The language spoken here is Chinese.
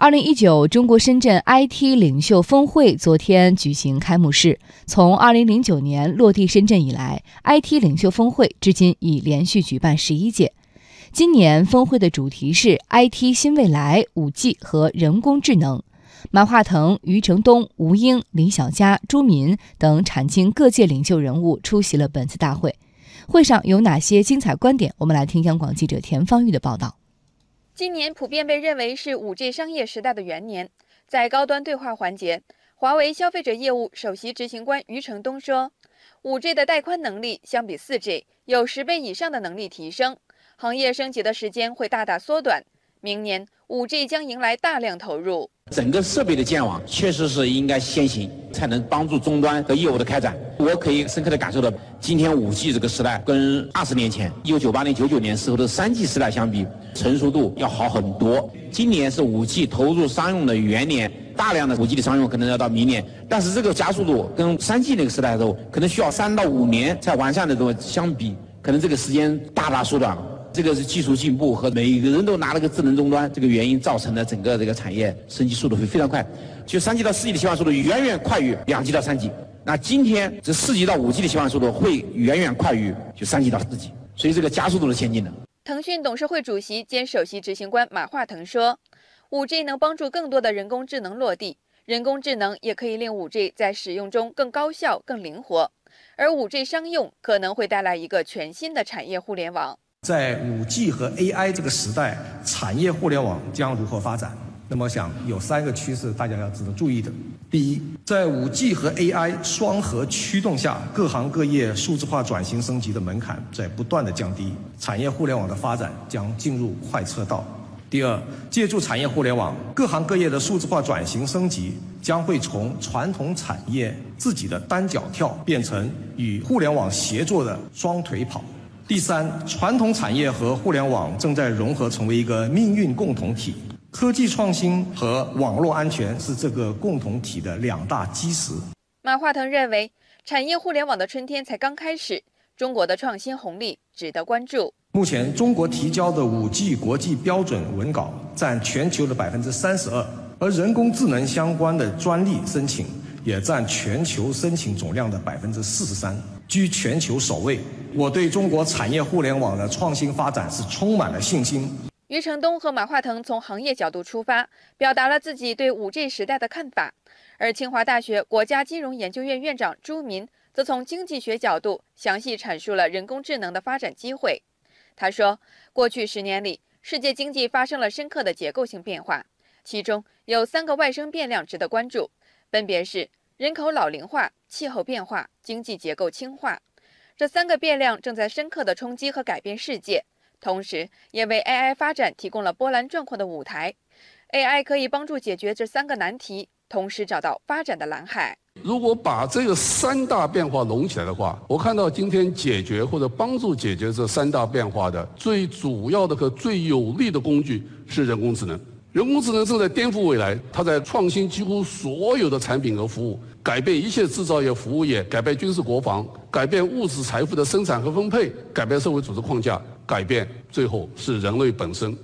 二零一九中国深圳 IT 领袖峰会昨天举行开幕式。从二零零九年落地深圳以来，IT 领袖峰会至今已连续举办十一届。今年峰会的主题是 “IT 新未来、五 G 和人工智能”。马化腾、余承东、吴英、李小加、朱民等产经各界领袖人物出席了本次大会。会上有哪些精彩观点？我们来听央广记者田方玉的报道。今年普遍被认为是 5G 商业时代的元年，在高端对话环节，华为消费者业务首席执行官余承东说：“5G 的带宽能力相比 4G 有十倍以上的能力提升，行业升级的时间会大大缩短。明年 5G 将迎来大量投入。”整个设备的建网确实是应该先行，才能帮助终端和业务的开展。我可以深刻的感受到，今天五 G 这个时代跟二十年前，一九九八年、九九年时候的三 G 时代相比，成熟度要好很多。今年是五 G 投入商用的元年，大量的五 G 的商用可能要到明年，但是这个加速度跟三 G 那个时代的时候，可能需要三到五年才完善的东西相比，可能这个时间大大缩短了。这个是技术进步和每一个人都拿了个智能终端这个原因造成的整个这个产业升级速度会非常快。就三 G 到四 G 的切换速度远远快于两 G 到三 G。那今天这四 G 到五 G 的切换速度会远远快于就三 G 到四 G。所以这个加速度是前进的。腾讯董事会主席兼首席执行官马化腾说：“五 G 能帮助更多的人工智能落地，人工智能也可以令五 G 在使用中更高效、更灵活。而五 G 商用可能会带来一个全新的产业互联网。”在五 G 和 AI 这个时代，产业互联网将如何发展？那么，想有三个趋势，大家要值得注意的。第一，在五 G 和 AI 双核驱动下，各行各业数字化转型升级的门槛在不断的降低，产业互联网的发展将进入快车道。第二，借助产业互联网，各行各业的数字化转型升级将会从传统产业自己的单脚跳，变成与互联网协作的双腿跑。第三，传统产业和互联网正在融合，成为一个命运共同体。科技创新和网络安全是这个共同体的两大基石。马化腾认为，产业互联网的春天才刚开始，中国的创新红利值得关注。目前，中国提交的 5G 国际标准文稿占全球的百分之三十二，而人工智能相关的专利申请也占全球申请总量的百分之四十三，居全球首位。我对中国产业互联网的创新发展是充满了信心。余承东和马化腾从行业角度出发，表达了自己对五 G 时代的看法；而清华大学国家金融研究院院长朱民则从经济学角度详细阐述了人工智能的发展机会。他说，过去十年里，世界经济发生了深刻的结构性变化，其中有三个外生变量值得关注，分别是人口老龄化、气候变化、经济结构轻化。这三个变量正在深刻的冲击和改变世界，同时也为 AI 发展提供了波澜壮阔的舞台。AI 可以帮助解决这三个难题，同时找到发展的蓝海。如果把这个三大变化拢起来的话，我看到今天解决或者帮助解决这三大变化的最主要的和最有力的工具是人工智能。人工智能正在颠覆未来，它在创新几乎所有的产品和服务，改变一切制造业、服务业，改变军事国防，改变物质财富的生产和分配，改变社会组织框架，改变最后是人类本身。